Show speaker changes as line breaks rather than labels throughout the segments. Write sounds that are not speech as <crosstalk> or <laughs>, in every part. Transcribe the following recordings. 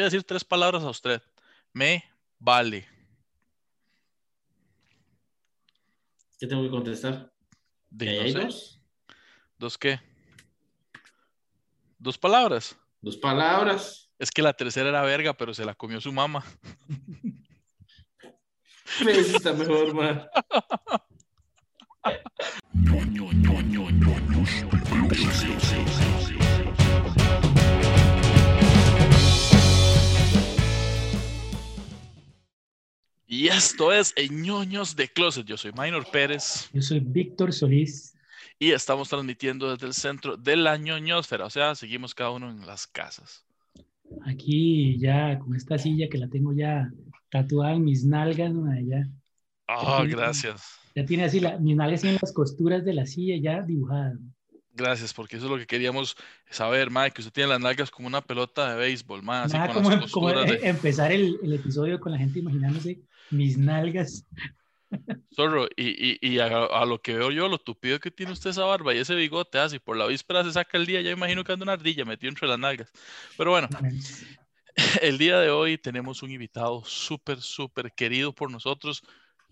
voy a decir tres palabras a usted. Me vale.
¿Qué tengo que contestar?
Di,
¿Que
no
hay
sé.
dos?
¿Dos qué? ¿Dos palabras?
Dos palabras.
Es que la tercera era verga, pero se la comió su mamá.
Está mejor, man.
Y esto es ñoños de Closet. Yo soy Minor Pérez
Yo soy Víctor Solís.
y estamos transmitiendo desde el centro de la ñoñosfera. O sea, seguimos cada uno en las casas.
Aquí ya con esta silla que la tengo ya tatuada en mis nalgas, mae, ya,
Ah,
Sí.
gracias.
ya tiene así la, mis nalgas en las costuras de la silla ya dibujadas.
Gracias, porque eso es lo que queríamos saber, Mae, que usted tiene las nalgas como una pelota de béisbol, Mae, así
Nada
con
como,
las
como
costuras de...
empezar el, el episodio con la gente imaginándose mis nalgas.
Zorro, y, y, y a, a lo que veo yo, lo tupido que tiene usted esa barba y ese bigote, así por la víspera se saca el día, ya imagino que anda una ardilla metido entre las nalgas. Pero bueno, <laughs> el día de hoy tenemos un invitado súper, súper querido por nosotros.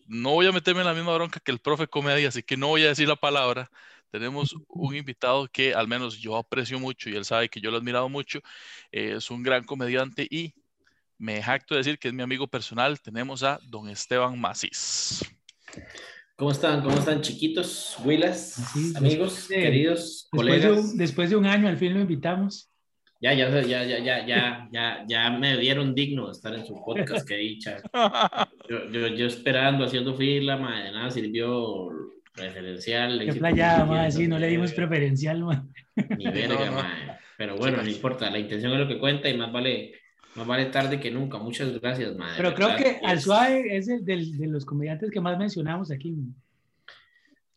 No voy a meterme en la misma bronca que el profe comedia, así que no voy a decir la palabra. Tenemos un invitado que al menos yo aprecio mucho y él sabe que yo lo he admirado mucho. Eh, es un gran comediante y me jacto de decir que es mi amigo personal. Tenemos a don Esteban Macís.
¿Cómo están? ¿Cómo están, chiquitos, huilas,
Así,
amigos,
después de-
queridos,
Después de,
colegas?
un, después de un año al fin lo invitamos.
Ya, ya, ya, ya, ya, ya, ya, ya me dieron digno de estar en su podcast, que dicha. <laughs> Yo, yo, yo esperando, haciendo fila, madre, de nada sirvió referencial.
Qué
éxito
playada, mae,
infinito,
sí, no le dimos
eh,
preferencial, mae.
Ni <laughs> verga,
No, no.
Pero bueno, no importa, la intención es lo que cuenta y más vale, más vale tarde que nunca. Muchas gracias, madre.
Pero creo
¿verdad?
que al
Es-
suave es el del- de los comediantes que más mencionamos aquí. mae.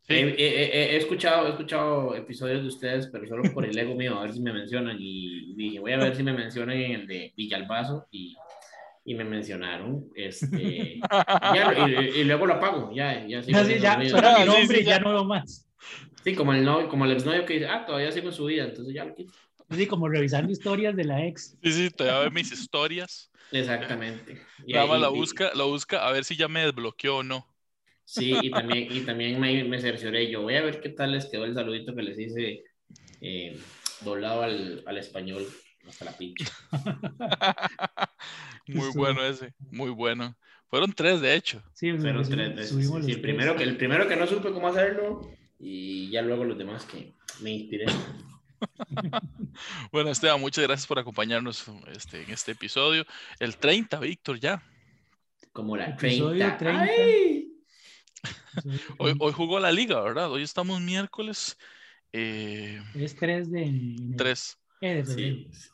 Sí.
He, he- he- escuchado, he escuchado episodios de ustedes, pero solo por el ego mío, a ver si me mencionan. Y dije, voy a ver si me mencionan en el de Villalbazo y, y me mencionaron. Este, <laughs> ya, y, y luego lo apago, ya, ya sigo haciendo
ya
ruido.
suena mi
Sí, sí,
nombre
ya.
ya no veo más.
Sí, como el, novio, como el exnovio que dice, ah, todavía sigo en su vida, entonces ya lo quito.
Así como revisando historias de la ex.
Sí, sí, te voy a ver mis historias.
Exactamente. <laughs> Y
Nada
ahí-
la
y-
busca, la busca a ver si ya me desbloqueó o no.
Sí, y también, y también me, me cercioré yo. Voy a ver qué tal les quedó el saludito que les hice eh, doblado al, al español hasta la pinche. <laughs>
Muy bueno ese, muy bueno. Fueron tres, de hecho.
Sí,
Fueron tres sí, sí, el,
tres.
primero que, el primero que no supe cómo hacerlo y ya luego los demás que me inspiré. <laughs>
Bueno, Esteban, muchas gracias por acompañarnos este, en este episodio. El 30, Víctor, ya.
Como la
Episodio
30.
30.
¡Ay!
Hoy, hoy jugó la liga, ¿verdad? Hoy estamos miércoles eh,
Es 3 de enero.
3.
Eh.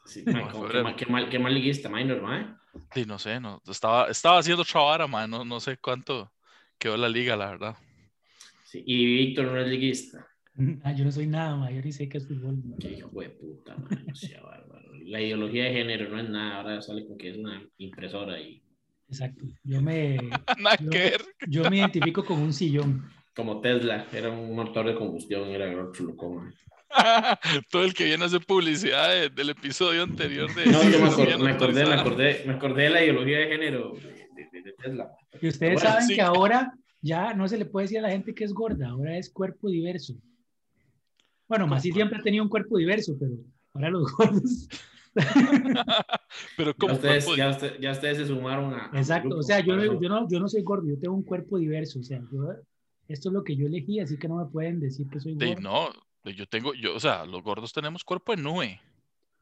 Sí,
No,
qué, mal, qué, mal, qué mal liguista, minor, ma.
Sí, no sé, no, estaba, estaba haciendo otra vara, man, no, no sé cuánto quedó la liga, la verdad.
Sí, y Víctor no es liguista. <laughs>
Ah, yo no soy nada mayor y sé que es fútbol.
Qué hijo de puta, man. no sea bárbaro. La ideología de género no es nada, ahora sale con que es una impresora y
Exacto. Yo me, <laughs>
Nada
Yo-
que ver.
yo me identifico con un sillón.
como Tesla, era un motor de combustión, era el otro loco, man. <laughs>
Todo el que viene a hacer publicidad de- del episodio anterior de...
No, yo me,
Sí,
acor- me acordé, me acordé, me acordé de la ideología de género de, de- de Tesla.
Y ustedes
Bueno,
saben
sí.
que ahora ya no se le puede decir a la gente que es gorda, ahora es cuerpo diverso. Bueno, más si siempre ha tenido un cuerpo diverso, pero ahora los gordos. <laughs>
Pero como
ustedes, ya, usted- ya ustedes se sumaron a.
Exacto,
grupo,
o sea, yo, no- yo, no, yo no soy gordo, yo tengo un cuerpo diverso, o sea, yo, esto es lo que yo elegí, así que no me pueden decir que soy gordo.
no, yo tengo, yo, o sea, los gordos tenemos cuerpo de nube.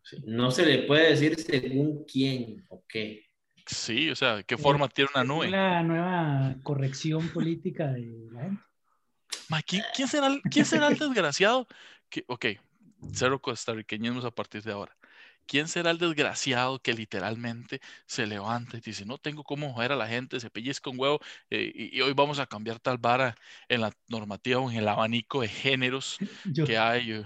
Sí, No se le puede decir según quién o qué.
Sí, o sea, ¿qué forma tiene una nube?
la nueva corrección política de la gente.
Ma, ¿quién, quién será, el- quién será el desgraciado? Que, ok, cero costarriqueñismos a partir de ahora. ¿Quién será el desgraciado que literalmente se levanta y dice, no tengo cómo joder a la gente, se pellizca un huevo eh, y, y hoy vamos a cambiar tal vara en la normativa o en el abanico de géneros <laughs>
Yo,
que hay?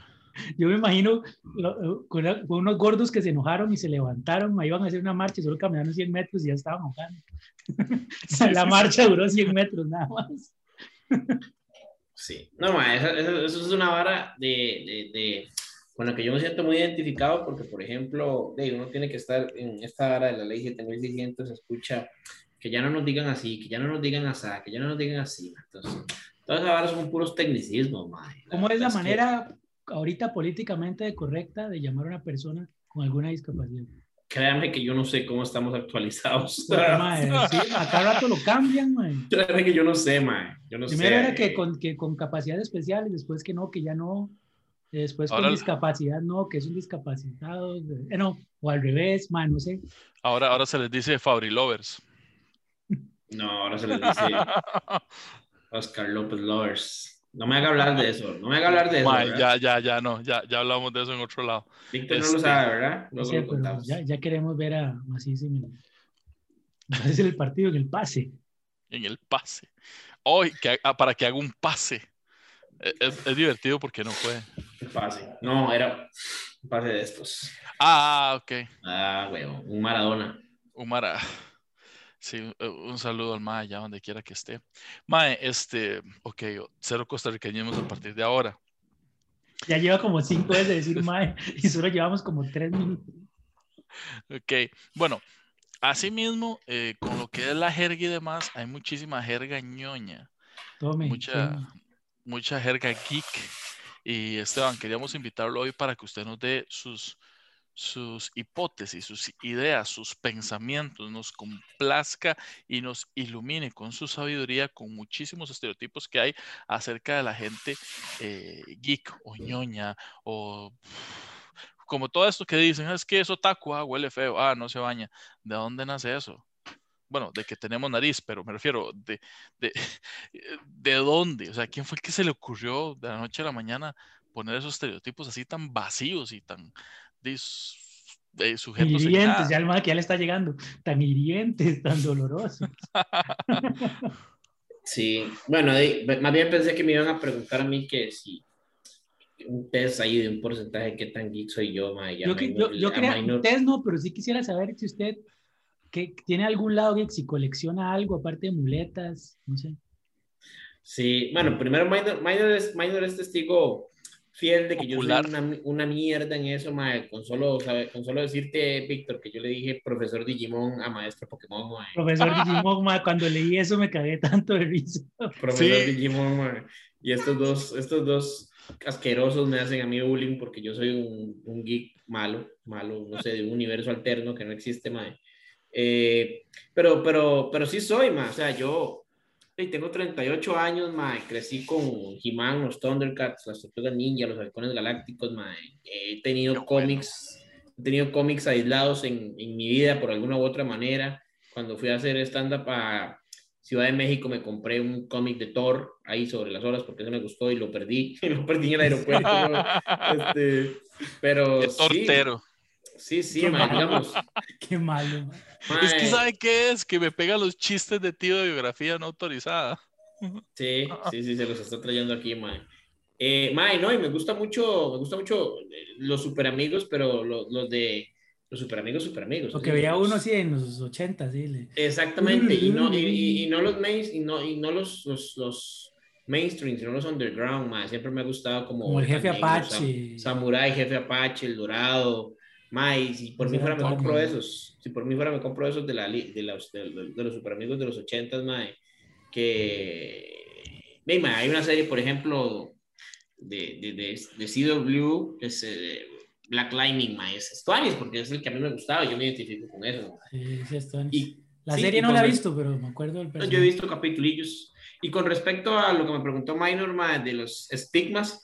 yo me imagino lo- con, con unos gordos que se enojaron y se levantaron, ahí iban a hacer una marcha, y solo caminaron 100 metros y ya estaban mojando. <laughs> la marcha duró 100 metros nada más.
Sí. No, ma, eso, eso- eso es una vara de, de, de- con la que yo me siento muy identificado porque, por ejemplo, de, uno tiene que estar en esta hora de la ley 7600, escucha que ya no nos digan así, que ya no nos digan así, que ya no nos digan así. Entonces, todas ahora son puros tecnicismos, mae.
¿Cómo es la manera ahorita políticamente correcta de llamar a una persona con alguna discapacidad?
Créanme que yo no sé cómo estamos actualizados.
Bueno, <laughs> mae, sí, a cada rato lo cambian, mae.
Créanme que yo no sé. Yo no
Primero
sé.
era que con, que con capacidades especiales, después que no, que ya no. Después
Ahora-
con discapacidad, no, que es un discapacitado. eh, no, o al revés, mae, no sé.
Ahora, ahora se les dice Fabri Lovers.
No, ahora se les dice <laughs> Oscar López Lovers. No me haga hablar de eso. No me haga hablar de eso.
Ya, ya, ya no, ya, ya hablamos de eso en otro lado.
Víctor no lo
este-
sabe, ¿verdad?
No sé,
lo
pero ya, ya queremos ver a Macís en el, <laughs> en el partido, en el pase.
En el pase. Hoy, ah, para que haga un pase. E- Es, es divertido porque no puede.
Un pase. No, era un pase de estos.
Ah, ok.
Ah, huevo. Un Maradona.
Umara. Sí, eh, un saludo al Mae, allá donde quiera que esté. Mae, este, ok, cero costarriqueños a partir de ahora.
Ya lleva como cinco veces de decir <laughs> mae y solo llevamos como tres minutos.
Ok, bueno, asimismo, eh, con lo que es la jerga y demás, hay muchísima jerga ñoña,
Tome.
mucha,
tome.
mucha jerga geek. Y Esteban, queríamos invitarlo hoy para que usted nos dé sus, sus hipótesis, sus ideas, sus pensamientos, nos complazca y nos ilumine con su sabiduría, con muchísimos estereotipos que hay acerca de la gente eh, geek o ñoña o como todo esto que dicen, "Ah, es que eso otaku, ah, huele feo, ah, no se baña. ¿De dónde nace eso? Bueno, de que tenemos nariz, pero me refiero, de, de, <laughs> de dónde, o sea, ¿quién fue el que se le ocurrió de la noche a la mañana poner esos estereotipos así tan vacíos y tan dis- eh, sujetos en
hirientes, ya el mae que ya le está llegando. Tan hirientes, tan dolorosos. <laughs>
Sí. Bueno, de- más bien pensé que me iban a preguntar a mí que si un test ahí de un porcentaje, qué tan geek soy yo, ma,
Yo, yo, yo ustedes no, pero sí quisiera saber si usted que tiene algún lado que si colecciona algo aparte de muletas, no sé.
Sí, bueno, primero Minor, Minor es, Minor es testigo fiel de que
Ocular.
yo soy una, una mierda en eso, mae, con solo, sabe- con solo decirte, Víctor, que yo le dije profesor Digimon a maestro Pokémon, mae.
Profesor Digimon, mae, cuando leí eso me cagué tanto de risa.
Profesor
Sí.
Digimon, mae. Y estos dos, estos dos asquerosos me hacen a mí bullying porque yo soy un, un geek malo, malo, no sé, de un universo alterno que no existe, mae. Eh, pero, pero, pero sí soy, mae. O sea, yo hey, tengo 38 años, mae. Crecí con He-Man, los Thundercats, las Tortugas Ninja, los Halcones Galácticos, mae. He tenido
Qué bueno.
cómics, he tenido cómics aislados en, en mi vida por alguna u otra manera. Cuando fui a hacer stand-up a Ciudad de México me compré un cómic de Thor ahí sobre las olas porque eso me gustó y lo perdí. <laughs> lo perdí en el aeropuerto. <laughs> ¿no? Este, pero
Qué tortero.
sí, sí,
Qué
mae,
malo.
digamos. <laughs>
Qué malo. mae.
Es que
mae,
¿sabe qué es? Que me pega los chistes de tío de biografía no autorizada. <laughs>
Sí, sí, sí, se los está trayendo aquí, mae. Eh, mae, no, y me gusta mucho, me gusta mucho eh, los super amigos, pero los, los de los super amigos, super amigos.
Lo que veía uno así en los 80, sí. le-
Exactamente, y no, y, y- y no los <laughs> main, y no, y no los, los, los mainstream, sino los underground, mae. Siempre me ha gustado como,
Como el jefe
también,
Apache.
Sam- Samurai, jefe Apache, el Dorado. Mae, y si por mí
era
fuera me compro esos, si por mí fuera me compro esos de, la, de, los, de, de los super amigos de los ochentas, mae, que, ve, mae, hay una serie, por ejemplo, de, de, de, CW, que es eh, Black Lightning, mae, es Stuanis, porque es el que a mí me gustaba, yo me identifico con eso.
Sí, sí, esto-
Y,
la
sí,
serie no la he visto, pero me acuerdo del personaje.
Yo he visto capitulillos. Y con respecto a lo que me preguntó Minor, ma, de los estigmas,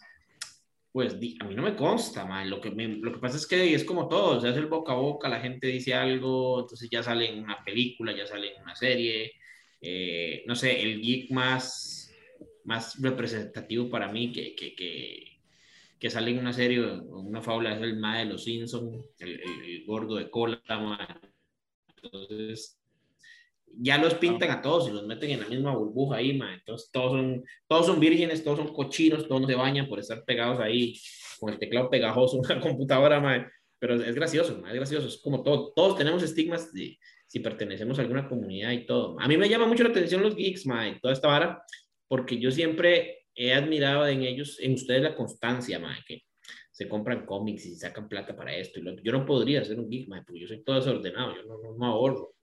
pues a mí no me consta, ma. Lo que, me- lo que pasa es que es como todo, se hace el boca a boca, la gente dice algo, entonces ya sale en una película, ya sale en una serie. Eh, no sé, el geek más, más representativo para mí que, que, que, que sale en una serie o una fábula es el ma de los Simpsons, el, el- el gordo de cola, ma. Entonces, ya los pintan a todos y los meten en la misma burbuja ahí, ma. Entonces todos son, todos son vírgenes, todos son cochinos, todos no se bañan por estar pegados ahí con el teclado pegajoso <laughs> en la computadora, ma. Pero es gracioso, ma, es gracioso. Es como todo, todos tenemos estigmas de si pertenecemos a alguna comunidad y todo. A mí me llama mucho la atención los geeks, ma, y toda esta vara, porque yo siempre he admirado en ellos, en ustedes la constancia, ma, que se compran cómics y sacan plata para esto. Y lo, yo no podría ser un geek, mae, porque yo soy todo desordenado, yo no, no, no ahorro.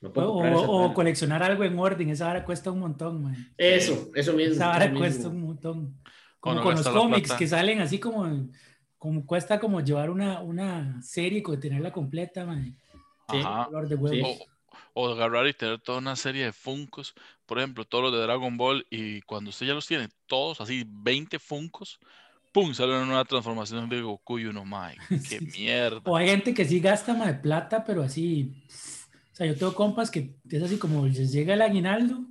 No, puedo
o, o, o coleccionar algo en orden, esa vara cuesta un montón, mae.
Eso, eso mismo.
Esa vara cuesta un montón. Como con los cómics que salen así como, como cuesta como llevar una, una serie y tenerla completa, mae.
Sí. De huevos. O, o, agarrar y tener toda una serie de Funcos, por ejemplo, todos los de Dragon Ball, y cuando usted ya los tiene todos, así 20 Funcos, ¡pum! sale una nueva transformación de Goku y uno, mae, <laughs> qué mierda.
O hay gente que sí gasta más de plata, pero así. Sea, yo tengo compas que es así como les llega el aguinaldo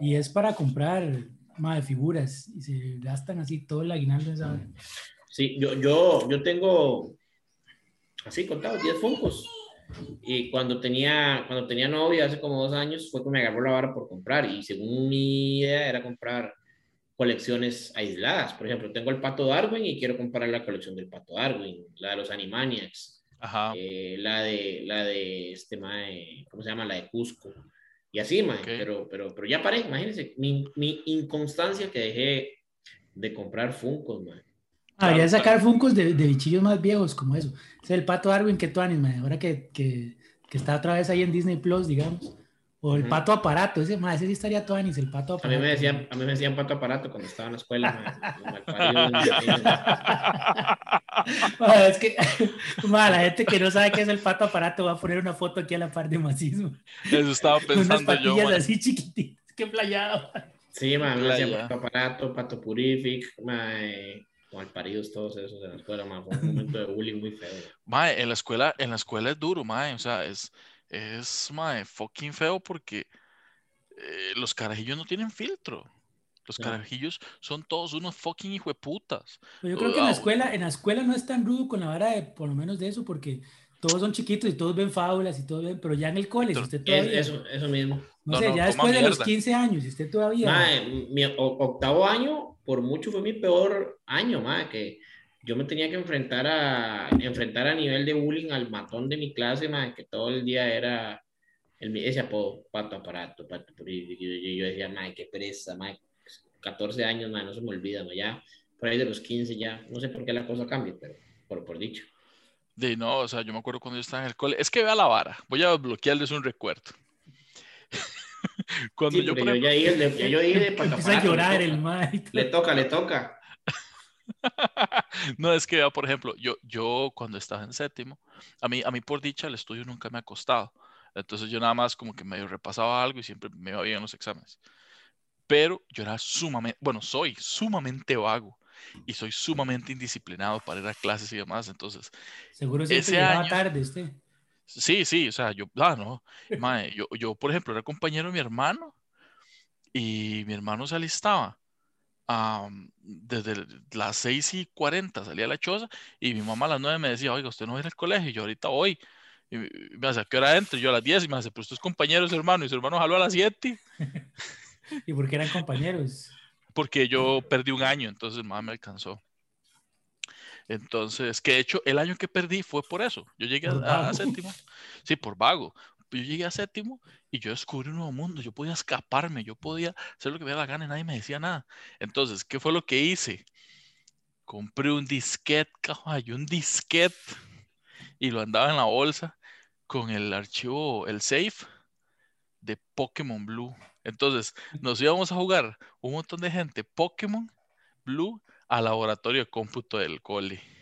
y es para comprar más de figuras y se gastan así todo el aguinaldo. Esa...
Sí, yo, yo, yo tengo así contado 10 Funkos. Y cuando tenía, cuando tenía novia hace como dos años fue que me agarró la vara por comprar y según mi idea era comprar colecciones aisladas. Por ejemplo, tengo el Pato Darwin y quiero comprar la colección del Pato Darwin, la de los Animaniacs, eh, la de la de este mae, ¿cómo se llama? La de Cusco. Y así, mae, pero, pero, pero ya paré, imagínense, mi, mi inconstancia que dejé de comprar Funkos, mae.
Ah, claro, sacar Funkos de, de, bichillos más viejos como eso. Es el Pato Darwin que tú animas, ahora que, que, que está otra vez ahí en Disney Plus, digamos. O el pato aparato, ese, más, ese sí estaría todo anis, el pato aparato.
A mí me decían, a mí me decían pato aparato cuando estaba en la escuela.
ma, <laughs> es que <laughs> ma, la gente que no sabe qué es el pato aparato va a poner una foto aquí a la par de macismo.
Eso estaba <laughs> pensando
Unas
yo.
patillas así chiquititas, qué playado.
Sí, ma, me decían pato aparato, pato purific, ma, eh, malparidos todos esos en la escuela, ma, fue un momento de bullying muy feo.
Ma, en la escuela, en la escuela es duro, ma, o sea, es es mae, fucking feo porque eh, los carajillos no tienen filtro. Los
Claro.
carajillos son todos unos fucking hijueputas.
Pero yo creo que en la escuela, en la escuela no es tan rudo con la vara de, por lo menos de eso, porque todos son chiquitos y todos ven fábulas y todos ven, pero ya en el cole, si usted
Es,
todavía,
eso, eso mismo.
no,
No,
sé,
no,
ya después de los
mierda.
15 años, usted todavía,
mi octavo año, por mucho fue mi peor año, mae, que yo me tenía que enfrentar a, enfrentar a nivel de bullying al matón de mi clase, mae, que todo el día era el, ese apodo, pato aparato, pato y yo, yo decía, mae, qué pereza, mae, 14 años, mae, no se me olvida, mae, ya, por ahí de los 15 ya, no sé por qué la cosa cambia, pero por, por dicho.
De no, o sea, yo me acuerdo cuando yo estaba en el cole. Es que vea la vara. Voy a bloquearles un recuerdo. <laughs> cuando
Sí,
yo, por
yo
ejemplo,
ya dije, yo dije de pato <laughs>
empieza a
aparato,
llorar
le
el
toca. Le toca, le toca. <laughs>
no, es que por ejemplo, yo, yo cuando estaba en séptimo, a mí, a mí por dicha el estudio nunca me ha costado. Entonces yo nada más como que medio repasaba algo y siempre me iba bien en los exámenes. Pero yo era sumamente, bueno, soy sumamente vago y soy sumamente indisciplinado para ir a clases y demás. Entonces,
Seguro
ese año-
tarde usted.
Sí, sí, o sea, yo, ah, no, yo, yo, por ejemplo, era compañero de mi hermano y mi hermano se alistaba am, desde las 6 y 40 salía a la choza y mi mamá a las 9 me decía, oiga, usted no va a ir al colegio, y yo ahorita voy. Y me hace, ¿a qué hora entro? Y yo a las 10 y me hace, pero usted es compañero de su hermano y su hermano jaló a las 7 <laughs>
Y porque eran compañeros.
porque yo perdí un año, entonces mamá me alcanzó. Entonces, que de hecho el año que perdí fue por eso. Yo llegué a,
Por
séptimo, sí, por vago. Yo llegué a séptimo y yo descubrí un nuevo mundo. Yo podía escaparme, yo podía hacer lo que me la gana y nadie me decía nada. Entonces, ¿qué fue lo que hice? Compré un disquete, caballo, un disquete y lo andaba en la bolsa con el archivo, el safe de Pokémon Blue. Entonces, nos íbamos a jugar un montón de gente Pokémon Blue al laboratorio de cómputo del cole.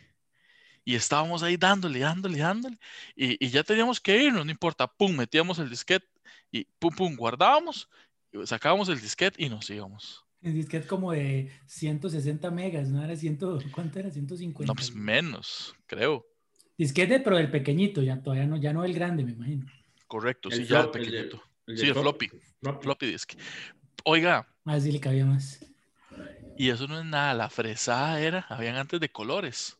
Y estábamos ahí dándole, dándole, dándole. Y, y ya teníamos que irnos, no importa. Pum, metíamos el disquete y pum, pum, guardábamos, sacábamos el disquete y nos íbamos.
En disquete como de 160 megas, ¿no? Era 100, ¿cuánto era? 150.
No, pues menos, creo.
Disquete, pero del pequeñito, ya todavía no, ya no el grande, me imagino.
Correcto,
El
sí, ya el
flop- el de-
pequeñito.
El
Sí, el floppy.
floppy.
Floppy disk. Oiga,
A ver si le cabía más.
y eso no es nada, la fresada era, habían antes de colores.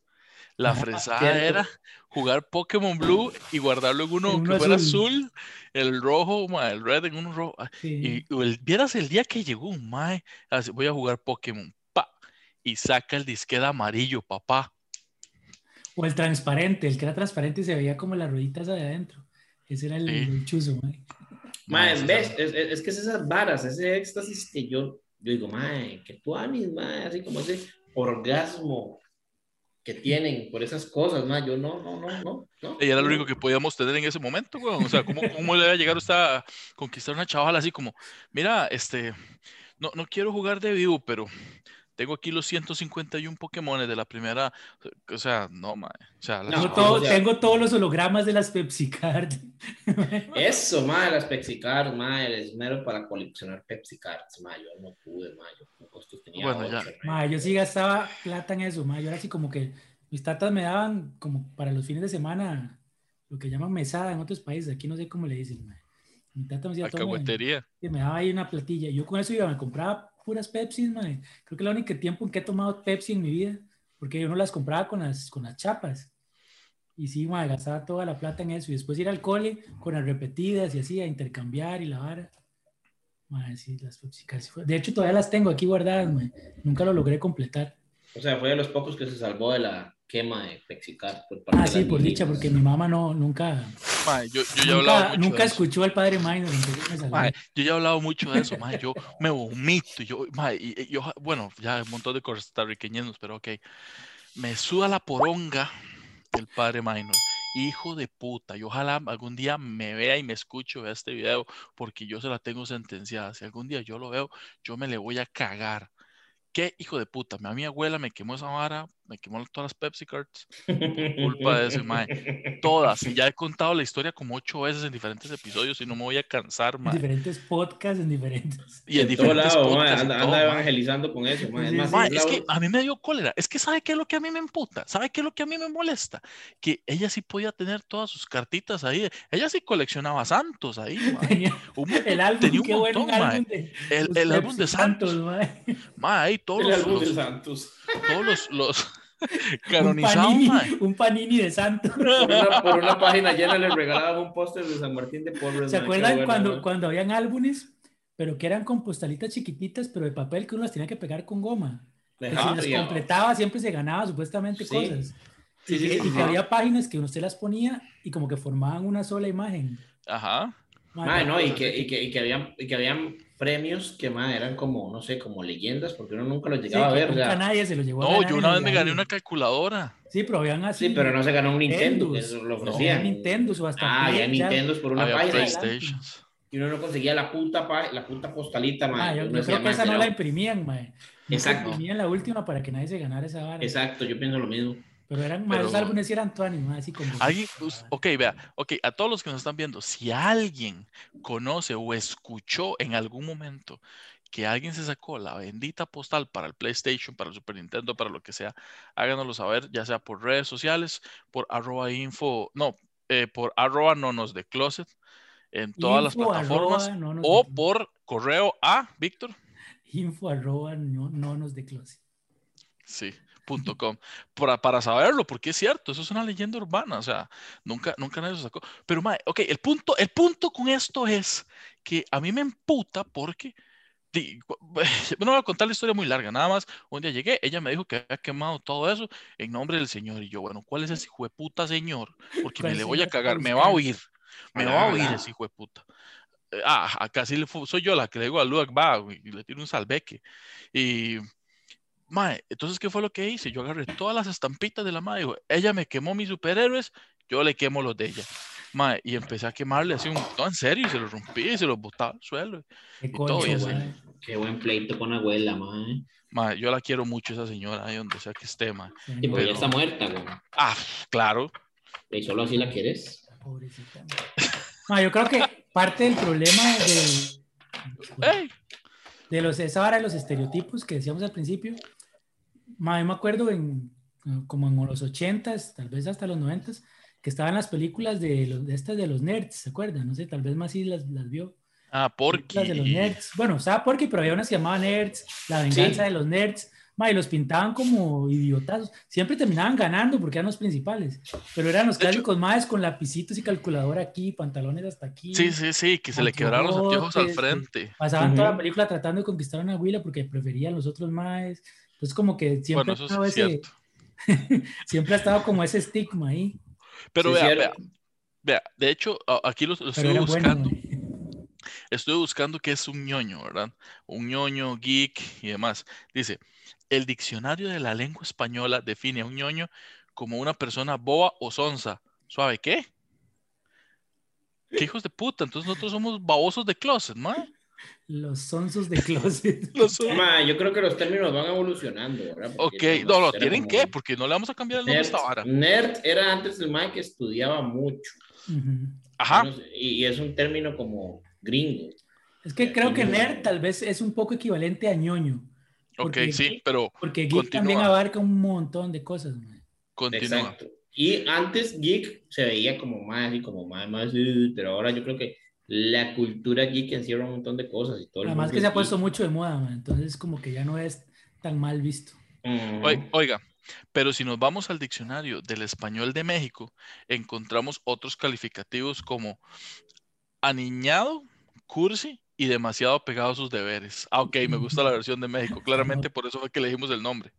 La fresada era jugar Pokémon Blue y guardarlo en uno
En
que fuera
azul.
azul, el rojo, ma, el red en uno rojo. ah,
Sí.
Y, el, vieras el día que llegó un mae, voy a jugar Pokémon, pa, y saca el disquete amarillo, papá.
O el transparente, el que era transparente y se veía como las rueditas de adentro. Ese era el,
Sí.
el chuzo, mae.
Mae,
ese
ves,
era-
es, es- es que es esas varas, ese éxtasis que yo, yo digo, mae, que tú anis, mae, así como ese orgasmo que tienen por esas cosas, ma. Yo no, no, no, no. no
Y era lo único que podíamos tener en ese momento, weón. O sea, ¿cómo, cómo le va a llegar usted a conquistar una chavala así como, mira, este, no, no quiero jugar de vivo, pero tengo aquí los 151 Pokémon de la primera. O sea, no, mae. O sea,
No,
Tengo, todo- tengo todos los hologramas de las Pepsi Card. <laughs>
Eso, ma, las Pepsi Cards, ma, el esmero para coleccionar Pepsi Cards, ma, yo no pude, ma, yo con costos tenía
Bueno, ya.
ocho, ma.
Ma, yo sí gastaba plata en eso, ma. Yo era así como que mis tatas me daban como para los fines de semana lo que llaman mesada en otros países. Aquí no sé cómo le dicen, ma. Mi tata me decía,
Alcahuetería.
que me daba ahí una platilla. Yo con eso iba, me compraba puras Pepsi, ma. Creo que es el único tiempo en que he tomado Pepsi en mi vida, porque yo no las compraba con las, con las chapas. Y sí, ma, gastaba toda la plata en eso. Y después ir al cole con las repetidas y así, a intercambiar y la vara. Ma, sí, las Pepsi Cards. De hecho, todavía las tengo aquí guardadas, ma. Nunca lo logré completar.
O sea, fue de los pocos que se salvó de la quema de Pepsi Cards por parte
Ah, sí, por dicha, porque mi mamá no, nunca,
Mae, yo, yo ya he hablado
nunca,
mucho
nunca
de eso.
escuchó al padre Minor.
yo ya he hablado mucho de eso, mae, yo <laughs> me vomito, yo, mae, y, y yo, bueno, ya un montón de costarriqueños, pero ok, me suda la poronga el padre Minor, hijo de puta, y ojalá algún día me vea y me escuche, vea este video, porque yo se la tengo sentenciada, si algún día yo lo veo, yo me le voy a cagar. ¿Qué hijo de puta? A mi abuela me quemó esa vara, me quemó todas las Pepsi Cards, <laughs> culpa de ese mae. todas, y ya he contado la historia como ocho veces en diferentes episodios y no me voy a cansar,
En
mae.
diferentes podcasts, en diferentes.
Y en
En todo
diferentes
lado,
podcasts y
anda,
todo,
anda
mae.
evangelizando con eso, ma. Es
Sí,
es
es
la-
que a mí me dio cólera. Es que ¿sabe qué es lo que a mí me emputa? ¿Sabe qué es lo que a mí me molesta? Que ella sí podía tener todas sus cartitas ahí. Ella sí coleccionaba santos ahí. <laughs> ma.
Tenía
Un montón-
el álbum,
tenía un
qué bueno, un
montón, ma.
álbum de
El, álbum de
Pepsi
Santos.
mae.
Ma, ahí todos
el
los,
álbum de Santos.
todos los, los <laughs>
Un
canonizados,
panini, un panini de Santos.
Por una, por una página llena le regalaban un póster de San Martín de Porres.
¿Se acuerdan
bueno,
cuando,
ma.
cuando habían álbumes, pero que eran con postalitas chiquititas, pero de papel que uno las tenía que pegar con goma? Que si las completaba siempre se ganaba supuestamente
Sí.
cosas.
Sí,
y,
sí,
que,
sí,
y que había páginas que usted las ponía y como que formaban una sola imagen.
Ajá.
Mae,
Ma, no, y que, y, que, y, que habían, y que habían premios que ma, eran como, no sé, como leyendas, porque uno nunca los
Sí,
llegaba
que
a ver. o
nunca
sea,
nadie se lo llevó a
No, yo una vez me gané una calculadora.
Sí, pero habían así.
sí, pero no se ganó un Nintendo, que eso lo
No,
ofrecían.
Había Nintendos o hasta
Ah, había
ya.
Nintendos por una
Había
página.
PlayStations.
Y uno no conseguía la puta, pa- la puta postalita, ma.
Ah, yo, yo creo que esa no la imprimían. Nunca
Exacto.
Imprimían la última para que nadie se ganara esa vara.
Exacto, yo pienso lo mismo.
Pero eran más, los
Pero-
álbumes sí eran tuanis, mae, así como.
Alguien, ok, vea, ok, a todos los que nos están viendo, si alguien conoce o escuchó en algún momento que alguien se sacó la bendita postal para el PlayStation, para el Super Nintendo, para lo que sea, háganoslo saber, ya sea por redes sociales, por arroba info, no, eh, por arroba nonos de closet, en todas las plataformas,
arroba
o
de
por correo a Víctor,
Info arroba no, nonos de closet.
sí, punto com, para, para saberlo, porque es cierto, eso es una leyenda urbana, o sea, nunca, nunca nadie se sacó. Pero, mae, ok, el punto, el punto con esto es que a mí me emputa porque, <laughs> no voy a contar la historia muy larga, nada más, un día llegué, ella me dijo que había quemado todo eso en nombre del Señor, y yo, bueno, ¿cuál es ese hijo de puta Señor? Porque me
¿Cuál
le voy a cagar, me va a oír, me va a oír ese hijo de puta. Eh, Ah, fu- soy yo la que le digo a Luak, va, y le tiro un salveque. Y, Mae, entonces, ¿qué fue lo que hice? Yo agarré todas las estampitas de la madre. digo, ella me quemó mis superhéroes, yo le quemo los de ella. Mae, y empecé a quemarle así un. No, en serio, y se los rompí y se los botaba al suelo.
Qué
todo,
concho,
y así.
mae.
Qué buen pleito con abuela, ma.
Mae, yo la quiero mucho, esa señora, ahí donde sea que esté, mae.
Y pues
mae,
ya está muerta, güey.
Ah, claro.
Y solo así la quieres.
Pobrecita. mae. Mae, yo creo que parte del problema del, <laughs>
Ey,
de los, esa vara de los estereotipos que decíamos al principio, yo me acuerdo en, como en los 80s, tal vez hasta los 90s, que estaban las películas de, los, de estas de los nerds, ¿se acuerdan? No sé, tal vez más sí las, las vio.
ah, porque.
Las de los nerds. Bueno, estaba Porky, pero había unas que llamaban nerds, la venganza
Sí.
de los nerds. Ma, y los pintaban como idiotazos. Siempre terminaban ganando porque eran los principales. Pero eran los clásicos más con lapicitos y calculadora aquí, pantalones hasta aquí.
Sí, sí, sí, que se le quebraron los anteojos al frente.
Pasaban toda la película tratando de conquistar a una huila porque preferían los otros más. Entonces, como que siempre,
Bueno,
ha
eso
estado
es
ese-
cierto. <laughs>
siempre ha estado como ese estigma ahí.
Pero
Sí,
vea, vea, vea, de hecho, aquí lo,
bueno.
buscando. estoy buscando qué es un ñoño, ¿verdad? Un ñoño, geek y demás. Dice, el diccionario de la lengua española define a un ñoño como una persona boba o sonsa. ¿Suave qué? ¿Qué hijos de puta? Entonces nosotros somos babosos de closet, ¿no?
Los sonsos de closet. <laughs>
Ma, yo creo que los términos van evolucionando, ¿verdad?
Porque ok, no, lo tienen que, porque no le vamos a cambiar el nombre a esta vara.
Nerd era antes el man que estudiaba mucho.
Ajá.
Y, es un término como gringo.
Es que creo que nerd tal vez es un poco equivalente a ñoño.
Porque, ok, sí, pero.
Porque geek también abarca un montón de cosas. Man.
Continúa.
Exacto. Y antes geek se veía como más y como más, más, pero ahora yo creo que la cultura geek encierra un montón de cosas y todo.
Además que se ha puesto mucho de moda, man. entonces como que ya no es tan mal visto.
Oiga, pero si nos vamos al diccionario del español de México, encontramos otros calificativos como aniñado, cursi y demasiado pegado a sus deberes. Ah, ok, me gusta la versión de México. <laughs> Claramente por eso fue que elegimos el nombre.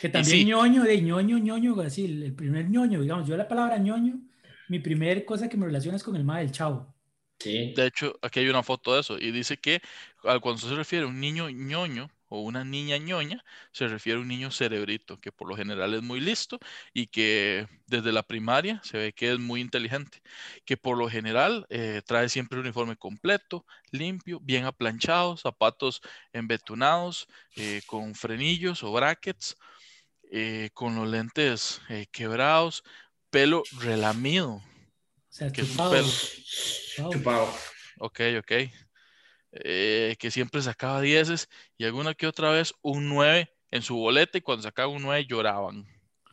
Que también ñoño, de ñoño, ñoño, así, el primer ñoño, digamos, yo la palabra ñoño, mi primer cosa que me relaciona es con el ma del chavo.
De hecho, aquí hay una foto de eso y dice que cuando se refiere a un niño ñoño o una niña ñoña, se refiere a un niño cerebrito, que por lo general es muy listo y que desde la primaria se ve que es muy inteligente, que por lo general eh, trae siempre un uniforme completo, limpio, bien aplanchado, zapatos embetunados, eh, con frenillos o brackets, eh, con los lentes quebrados, pelo relamido
sea, que
chupado.
Ok, ok. Eh, que siempre sacaba dieces y alguna que otra vez un 9 en su boleta y cuando sacaba un 9 lloraban.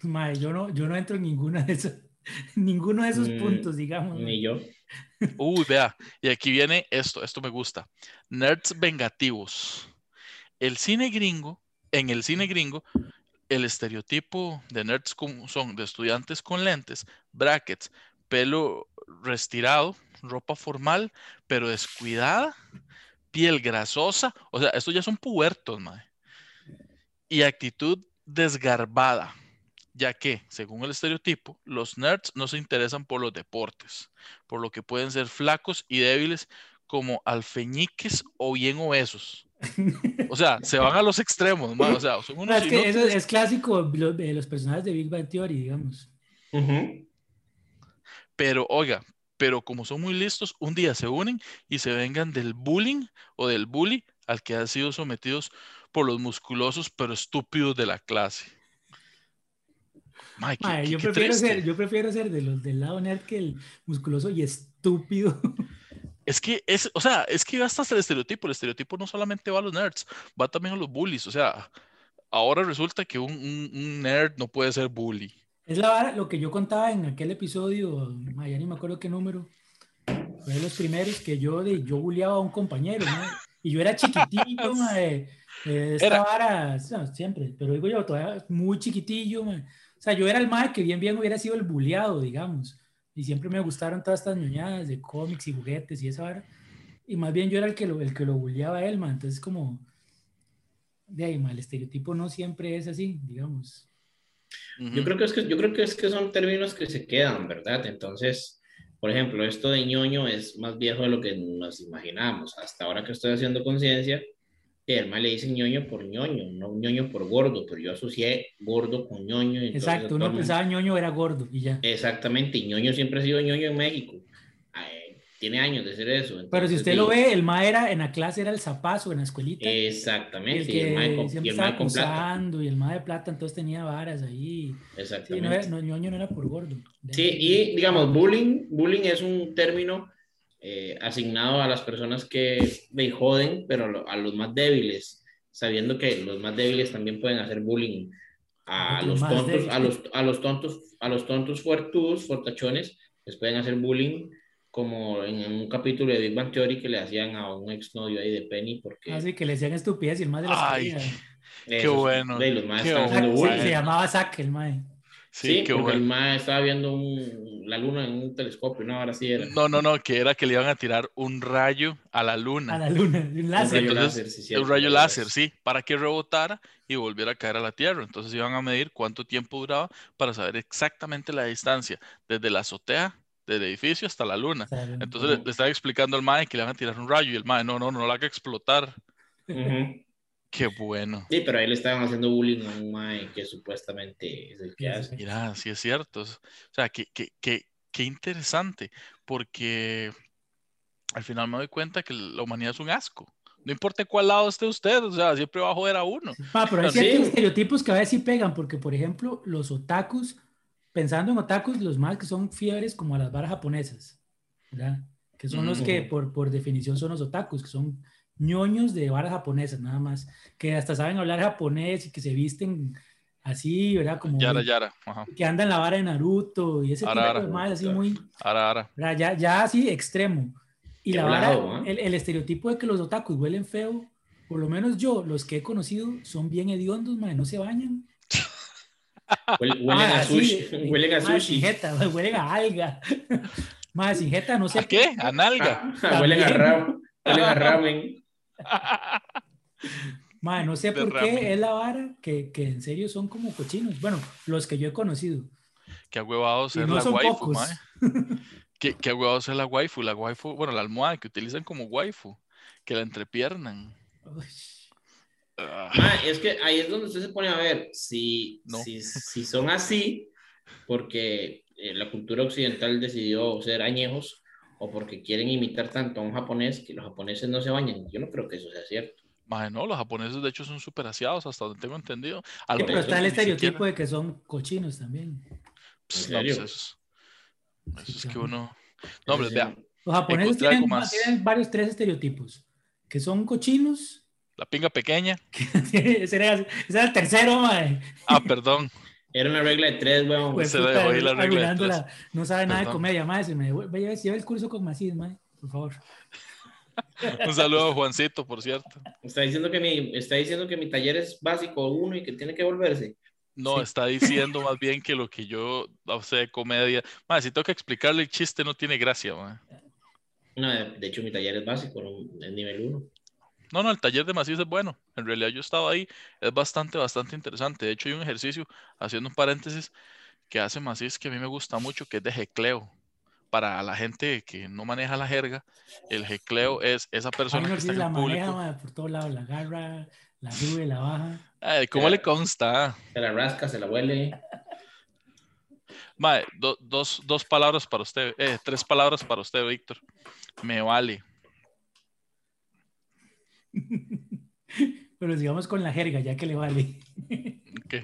Madre, yo no, yo no entro en ninguna de esos, <laughs> ninguno de esos mm, puntos, digamos.
Ni yo. <laughs>
Uy, vea, y aquí viene esto, esto me gusta. Nerds vengativos. El cine gringo, en el cine gringo, el estereotipo de nerds son de estudiantes con lentes, brackets, pelo restirado, ropa formal, pero descuidada, piel grasosa, o sea, estos ya son pubertos, madre. Y actitud desgarbada, ya que, según el estereotipo, los nerds no se interesan por los deportes, por lo que pueden ser flacos y débiles como alfeñiques o bien obesos. O sea, se van a los extremos, O sea, son <laughs> unos
es, que eso es clásico de los personajes de Big Bang Theory, digamos.
Pero, oiga, pero como son muy listos, un día se unen y se vengan del bullying o del bully al que han sido sometidos por los musculosos pero estúpidos de la clase.
yo, prefiero ser, yo prefiero ser de los del lado nerd que el musculoso y estúpido. <laughs>
Es que es, o sea, es que hasta el estereotipo. El estereotipo no solamente va a los nerds, va también a los bullies. O sea, ahora resulta que un, un nerd no puede ser bully.
Es la lo que yo contaba en aquel episodio, ya ni me acuerdo qué número, fue de los primeros que yo, de, yo bulleaba a un compañero, ¿no? Y yo era chiquitito, de <laughs> esta vara, siempre, pero digo yo, todavía muy chiquitillo, O sea, yo era el más que bien bien hubiera sido el bulleado, digamos. Y siempre me gustaron todas estas ñoñadas de cómics y juguetes y esa vara. Y más bien yo era el que lo, el que lo bulleaba a él, man. Entonces, como, de ahí, el estereotipo no siempre es así, digamos.
Yo creo que es que yo creo que es que son términos que se quedan, ¿verdad? Entonces, por ejemplo, esto de ñoño es más viejo de lo que nos imaginamos. Hasta ahora que estoy haciendo conciencia, el mal le dice ñoño por ñoño, no ñoño por gordo, pero yo asocié gordo con ñoño.
Exacto, uno pensaba ñoño era gordo y ya.
Exactamente, y ñoño siempre ha sido ñoño en México tiene años de ser eso.
Pero si usted lo ve, el ma era en la clase era el zapazo en la escuelita.
Exactamente.
Y el, que y siempre estaba acusando y el ma de plata entonces tenía varas ahí.
Exactamente.
Sí, no, ñoño no era por gordo.
Sí, y digamos, bullying, bullying es un término eh, asignado a las personas que me joden, pero a los más débiles, sabiendo que los más débiles también pueden hacer bullying a los, tontos, a los, a los tontos, a los tontos fuertudos, fortachones, les pueden hacer bullying como en un capítulo de Big Bang Theory que le hacían a un exnovio ahí de Penny porque...
Así ah, que le hacían estupidez y el más de las
Ay, qué bueno.
De los más Se
llamaba Zack el mae.
Sí, sí porque el mae estaba viendo un, la luna en un telescopio, no, ahora sí era.
No, no, no, que era que le iban a tirar un rayo a la luna.
A la luna, un láser.
Un rayo láser, sí, un rayo láser, sí, para que rebotara y volviera a caer a la Tierra. Entonces iban a medir cuánto tiempo duraba para saber exactamente la distancia desde la azotea del edificio hasta la luna. Entonces le, estaba explicando al mae que le van a tirar un rayo y el mae, no, no, no, no la haga explotar. Qué bueno.
Sí, pero ahí le estaban haciendo bullying a un mae que supuestamente es el que hace.
Mira, sí es cierto. O sea, qué, qué, qué, qué interesante, porque al final me doy cuenta que la humanidad es un asco. No importa cuál lado esté usted, o sea, siempre va a joder a uno.
Ah, pero hay ciertos estereotipos que a veces sí pegan, porque por ejemplo, los otakus, pensando en otakus, los más que son fiebres como a las varas japonesas, ¿verdad? Que son los que por, por definición son los otakus, que son ñoños de varas japonesas, nada más, que hasta saben hablar japonés y que se visten así, ¿verdad? Como
yara, yara.
que andan la vara de Naruto y ese tipo de cosas así muy
ara,
ara. Ya, ya así extremo. Y la vara, el, el, estereotipo de que los otakus huelen feo, por lo menos yo, los que he conocido, son bien hediondos, madre, no se bañan. <laughs>
Huelen, a sushi. <laughs> huelen a sushi. <laughs>
huelen a alga. <laughs> Más sin jeta, no sé.
¿A qué? ¿A nalga?
huelen a ramen. Huelen a ramen.
Madre, no sé por qué es la vara que, que, en serio son como cochinos. Bueno, los que yo he conocido.
Qué huevados ser no la waifu, madre. qué, qué huevados ser la waifu. La waifu, bueno, la almohada que utilizan como waifu, que la entrepiernan.
Ah, es que ahí es donde usted se pone a ver si, si, si, son así, porque eh, la cultura occidental decidió ser añejos, o porque quieren imitar tanto a un japonés que los japoneses no se bañan. Yo no creo que eso sea cierto.
no, los japoneses de hecho son súper aseados, hasta donde tengo entendido.
pero está el estereotipo de que son cochinos también.
Pues, no, pues eso, es que uno... No, hombre, vea.
Los japoneses tienen, tienen, varios, tres estereotipos. Que son cochinos,
la pinga pequeña. <laughs>
ese, era, el tercero, mae.
Ah, perdón. <laughs>
Era una regla de tres, weón.
Pues, se dejó la regla de tres. no sabe nada de comedia, mae. Se me vaya lleva el curso con Macís, mae. Por favor. <laughs>
Un saludo a Juancito, por cierto.
Está diciendo que mi, está diciendo que mi taller es básico uno y que tiene que volverse.
No, está diciendo más bien que lo que yo sé de comedia. Mae, si tengo que explicarle el chiste, no tiene gracia, mae.
No, de hecho, mi taller es básico, es nivel uno.
No, no, el taller de Macís es bueno. En realidad yo estaba ahí, es bastante, bastante interesante. De hecho, hay un ejercicio, haciendo un paréntesis, que hace Macís que a mí me gusta mucho, que es de jecleo. Para la gente que no maneja la jerga, el jecleo es esa persona que está en el público.
Maneja, por todos lados, la agarra, la sube, la baja.
Ay, ¿Cómo le consta?
Se la rasca, se la huele.
Madre, dos, dos palabras para usted, eh, tres palabras para usted, Víctor. Me vale. <laughs>
Pero sigamos con la jerga, ya que le vale.
ok.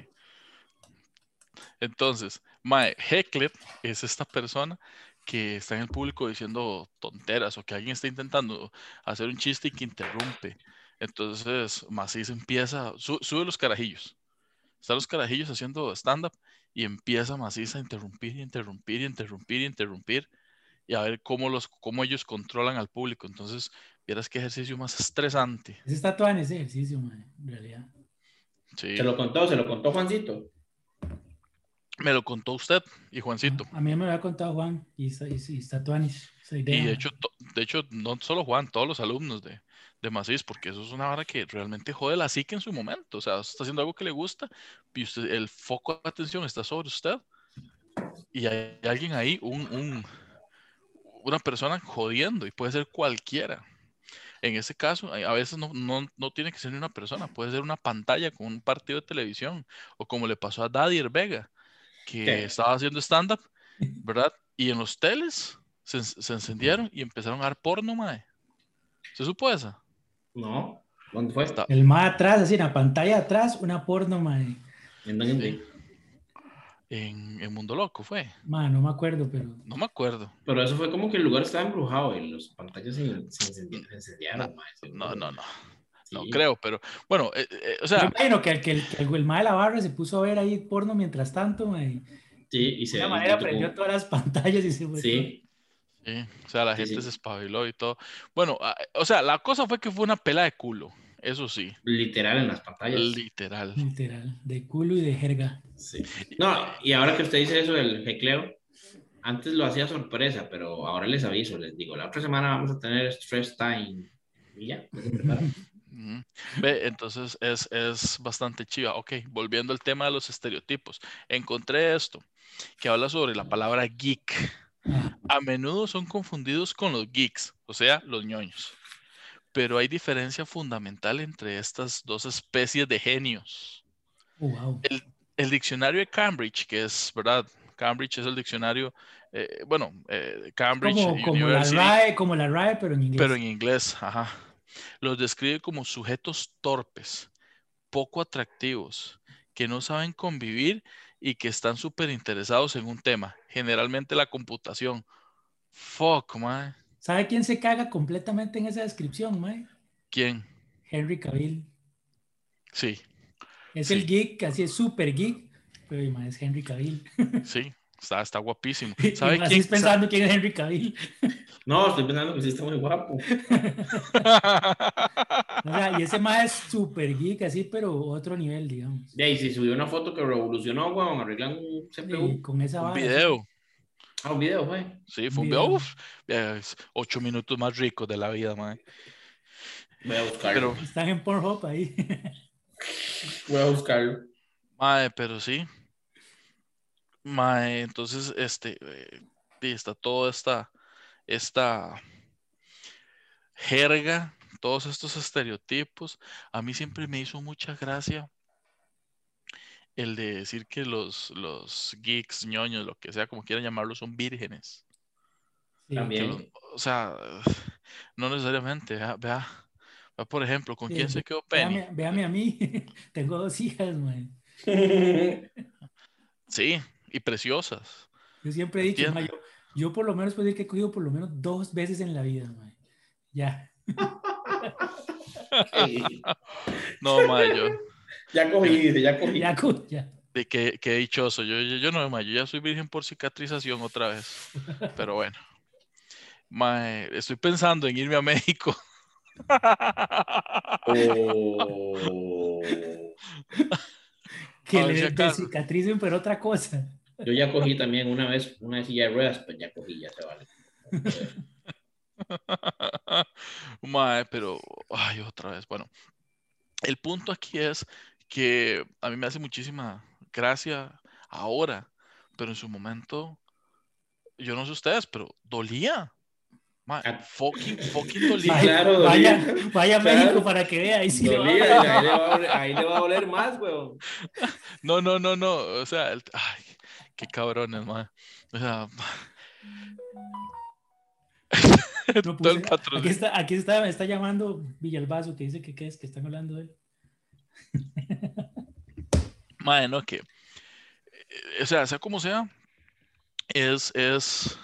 Entonces, Mae, Heckler es esta persona que está en el público diciendo tonteras o que alguien está intentando hacer un chiste y que interrumpe. Entonces, Macis empieza, sube los carajillos. Están los carajillos haciendo stand-up y empieza Macis a interrumpir, interrumpir, interrumpir, interrumpir y a ver cómo, los, cómo ellos controlan al público. Entonces, Vieras qué ejercicio más estresante.
Ese está todo en ese ejercicio, man, en realidad.
Sí. ¿Se lo contó? ¿Se lo contó Juancito?
Me lo contó usted y Juancito.
A, mí me lo había contado Juan y está, y, está
Y de hecho, de hecho, no solo Juan, todos los alumnos de, de Macís, porque eso es una vara que realmente jode la psique en su momento. O sea, está haciendo algo que le gusta y usted, el foco de atención está sobre usted. Y hay alguien ahí, un, un, una persona jodiendo, y puede ser cualquiera. En ese caso, a veces no, no, tiene que ser una persona, puede ser una pantalla con un partido de televisión, o como le pasó a Daddy Vega, que estaba haciendo stand-up, <laughs> ¿verdad? Y en los teles se, encendieron y empezaron a dar porno, mae. ¿Se supo esa?
No, ¿dónde fue? esta?
El mae atrás, así en la pantalla atrás, una porno, mae.
¿En dónde?
En, en, Mundo Loco, ¿fue?
Man, no me acuerdo, pero...
No me acuerdo.
Pero eso fue como que el lugar estaba embrujado y las pantallas se, incendiaron.
No, no, no. No, creo, pero bueno, eh, eh, o sea...
Yo imagino que, que, el, que el, el de la barra se puso a ver ahí porno mientras tanto,
y Sí, y se...
De una manera prendió todas las pantallas y se
fue. Sí.
Sí, o sea, la gente se espabiló y todo. Bueno, ah, o sea, la cosa fue que fue una pela de culo. Eso sí.
Literal en las pantallas.
Literal.
Literal. De culo y de jerga.
Sí. No, y ahora que usted dice eso del jecleo, antes lo hacía sorpresa, pero ahora les aviso, les digo, la otra semana vamos a tener Stress Time. Y ya,
Ve, entonces es, es bastante chiva. Ok, volviendo al tema de los estereotipos. Encontré esto, que habla sobre la palabra geek. A menudo son confundidos con los geeks, o sea, los ñoños. Pero hay diferencia fundamental entre estas dos especies de genios.
Oh, wow.
El, el diccionario de Cambridge, que es, ¿verdad? Cambridge es el diccionario, eh, bueno, eh, Cambridge
Como, como la
University,
RAE, como la RAE, pero en inglés.
pero en inglés, ajá. Los describe como sujetos torpes, poco atractivos, que no saben convivir y que están súper interesados en un tema, generalmente la computación. Fuck, man.
¿Sabe quién se caga completamente en esa descripción, mae?
¿Quién?
Henry Cavill.
Sí,
Es
Sí.
el geek, así es súper geek, pero mae, es Henry Cavill. <laughs>
sí, está, está guapísimo. ¿Sabe quién?
es pensando quién es Henry Cavill. <laughs>
No, estoy pensando que sí está muy guapo. <laughs>
O sea, y ese mae es súper geek, así, pero otro nivel, digamos.
De ahí, si subió una foto que revolucionó, weón, arreglando un CPU.
con esa
Un video.
Ah, un video, güey.
Sí, fue un
Video.
video. uf, es ocho minutos más ricos de la vida, man.
Voy a buscarlo.
Pero.
Están en Pornhub ahí.
Voy a buscarlo.
mae, pero sí. Mae, entonces, este, eh, y está toda esta, esta jerga, todos estos estereotipos. A mí siempre me hizo mucha gracia el de decir que los, los geeks, ñoños, lo que sea, como quieran llamarlo, son vírgenes.
Sí.
También.
los- o sea, <sighs> no necesariamente. Vea, vea, vea, por ejemplo, ¿con
Sí,
quién se quedó Penny?
Véame, véame a mí. <laughs> Tengo dos hijas, mae. <laughs>
Sí, y preciosas.
Yo siempre he dicho, mae, yo, yo por lo menos puedo decir que he cogido por lo menos dos veces en la vida, mae. Ya. <laughs>
No, mae, yo,
ya cogí, ya cogí.
Ya, ya.
de que, que dichoso. Yo, yo, yo no, mae, yo ya soy virgen por cicatrización otra vez. Pero bueno. Mae, estoy pensando en irme a México. <laughs>
Oh.
Que
si
le cicatricen, pero otra cosa.
Yo ya cogí también una vez una silla de ruedas, pues ya cogí, ya se vale. <laughs>
Mae, pero, ay, otra vez. Bueno, el punto aquí es que a mí me hace muchísima gracia ahora, pero en su momento, yo no sé ustedes, pero dolía.
Ah.
fucking, fucking <laughs> dolía.
Vaya,
claro,
vaya,
dolía.
vaya a
Claro.
México para que vea. Ahí sí le va a-
Dolía, ahí, le va a doler, ahí le va a doler más, weón. <laughs>
No, no, no, no. O sea, el- ay, qué cabrones, mae. O sea, <laughs>
No
todo el
puse-
patrón.
aquí está, aquí está, me está llamando Villalbazo que dice que qué es, que están hablando de él. <laughs>
Mae, no, que, eh, o sea, sea como sea, es, es,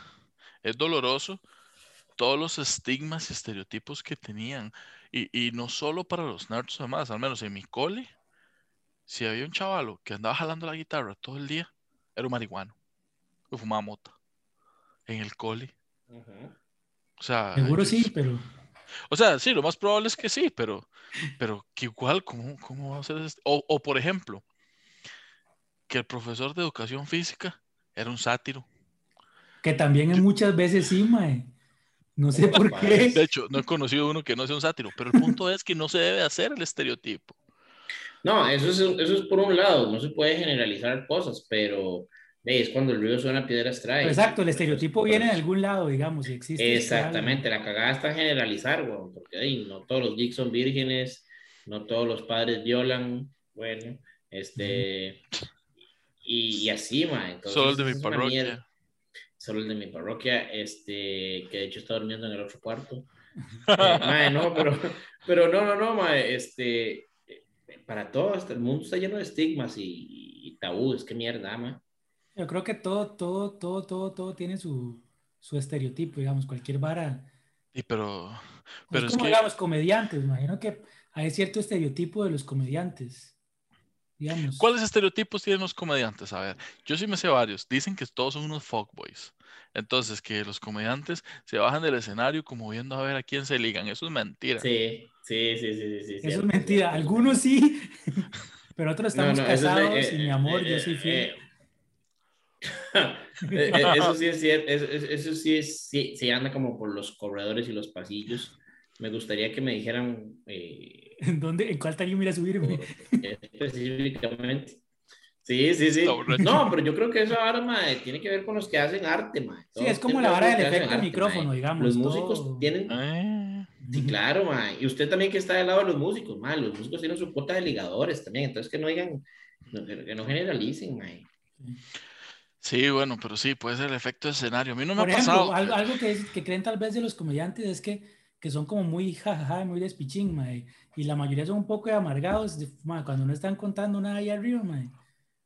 es doloroso todos los estigmas y estereotipos que tenían. Y, y no solo para los nerds además, al menos en mi cole, si había un chavalo que andaba jalando la guitarra todo el día, era un marihuano, que fumaba mota en el cole. O sea,
Seguro
yo-
sí, pero
o sea, sí, lo más probable es que sí, pero, pero que igual, ¿cómo, cómo va a ser este? O, o, por ejemplo, que el profesor de educación física era un sátiro.
que también en muchas veces sí, mae. No sé <laughs> por
De
qué.
hecho, no he conocido uno que no sea un sátiro, pero el punto es que no se debe hacer el estereotipo.
No, eso es, eso es por un lado, no se puede generalizar cosas, pero es cuando el río suena, piedras trae.
Exacto, el
Pues,
estereotipo
pues,
viene de algún lado, digamos, y existe.
Exactamente, la cagada está en generalizar, weón, porque ey, no todos los geeks son vírgenes, no todos los padres violan, bueno, este, y, y así, ma, entonces
Solo el de mi parroquia.
Solo el de mi parroquia, este, que de hecho está durmiendo en el otro cuarto. <laughs> Eh, mae, no, pero, pero no, no, no, mae, este, eh, para todo, el mundo está lleno de estigmas y, y tabúes, qué mierda, mae.
Yo creo que todo, todo, todo, todo, todo tiene su, su estereotipo, digamos, cualquier vara.
Y pero,
Es
pero es
como,
que,
digamos, comediantes. me Imagino que hay cierto estereotipo de los comediantes. Digamos.
¿cuáles estereotipos tienen los comediantes? A ver, yo sí me sé varios. Dicen que todos son unos fuckboys. Entonces, que los comediantes se bajan del escenario como viendo a ver a quién se ligan. Eso es mentira.
Sí, sí, sí, sí, sí. sí
Eso es mentira. Algunos sí, <laughs> pero otros
No,
estamos
no, es de-
casados
eh,
y mi amor,
eh,
yo soy fiel.
eh, eh, eh, <laughs> eso sí es cierto, eso, eso- sí es, sí, se anda como por los corredores y los pasillos. Me gustaría que me dijeran eh,
¿En dónde, en cuál tarima ir a subirme?
específicamente. Sí, sí, sí. No, pero yo creo que esa arma tiene que ver con los que hacen arte, ma.
Sí, es como la vara del efecto del micrófono, digamos.
Los músicos tienen... Ah. Sí, claro, ma. Y usted también que está del lado de los músicos, ma. Los músicos tienen su cuota de ligadores también, entonces que no digan, que no generalicen, ma.
Sí, bueno, pero sí, puede ser el efecto de escenario. A mí no me ha pasado.
Algo, algo que, que, creen tal vez de los comediantes es que, que son como muy jajaja, muy despichín, ma. Y la mayoría son un poco amargados ma, cuando no están contando nada ahí arriba, ma.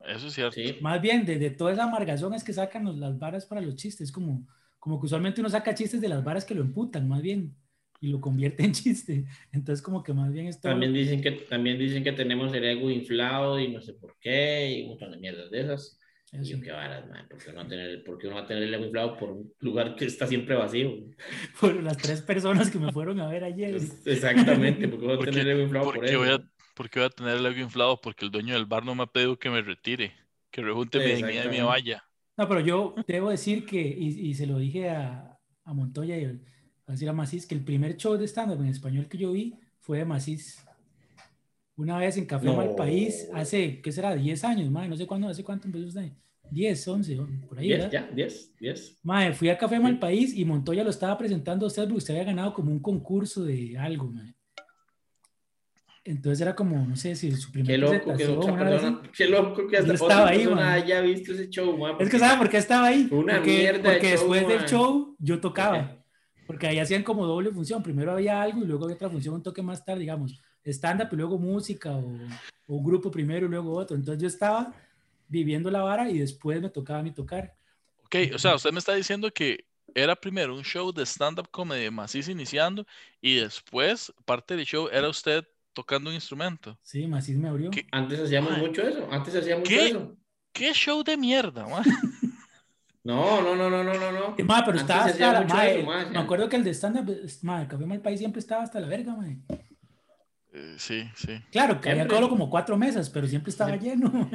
Eso es cierto.
Más bien, de, toda esa amargazón es que sacan las varas para los chistes. Como, como que usualmente uno saca chistes de las varas que lo emputan, más bien, y lo convierte en chiste. Entonces, como que más bien esto.
También dicen que, también dicen que tenemos el ego inflado y no sé por qué, y un montón de mierdas de esas. Y yo, qué varas, man, ¿por qué, uno va a tener, ¿por uno va a tener el ego inflado por un lugar que está siempre vacío? <laughs>
Por las tres personas que me fueron a ver ayer.
Exactamente, porque voy a tener el ego inflado por eso.
¿Por qué voy a tener el ego inflado? Porque el dueño del bar no me ha pedido que me retire, que rejunte mi dignidad y mi valla.
No, pero yo debo decir que, y, y se lo dije a, a Montoya y a decir a Macís, que el primer show de stand-up en español que yo vi fue de Macís. Una vez en Café Mal País, hace, ¿qué será? 10 años, madre, no sé cuándo, hace cuánto empezó usted. 10, 11, por ahí.
10, ya, 10, 10.
Madre, fui a Café Mal País y Montoya lo estaba presentando a usted porque usted había ganado como un concurso de algo, madre. Entonces era como, no sé si su primera
qué loco, qué, loco, qué loco que hasta
estaba ahí,
haya visto ese show,
Es que ¿sabe por qué estaba ahí? Una porque, mierda porque después del show yo tocaba. Porque ahí hacían como doble función. Primero había algo y luego había otra función un toque más tarde, digamos, stand-up y luego música o, o, grupo primero y luego otro. Entonces yo estaba viviendo la vara y después me tocaba a mí tocar.
Ok, o sea, usted me está diciendo que era primero un show de stand-up comedy Macis iniciando y después parte del show era usted tocando un instrumento.
Sí, Macis me abrió.
Antes hacíamos mucho eso, antes hacíamos mucho eso.
¿Qué show de mierda, man? <laughs>
No, no, no, no, no, no. no.
pero estaba hasta la, madre, Me acuerdo que el de stand-up, el Café Mal País siempre estaba hasta la verga, madre.
Eh, sí, sí.
Claro, que había solo como cuatro mesas, pero siempre estaba lleno. <laughs> no,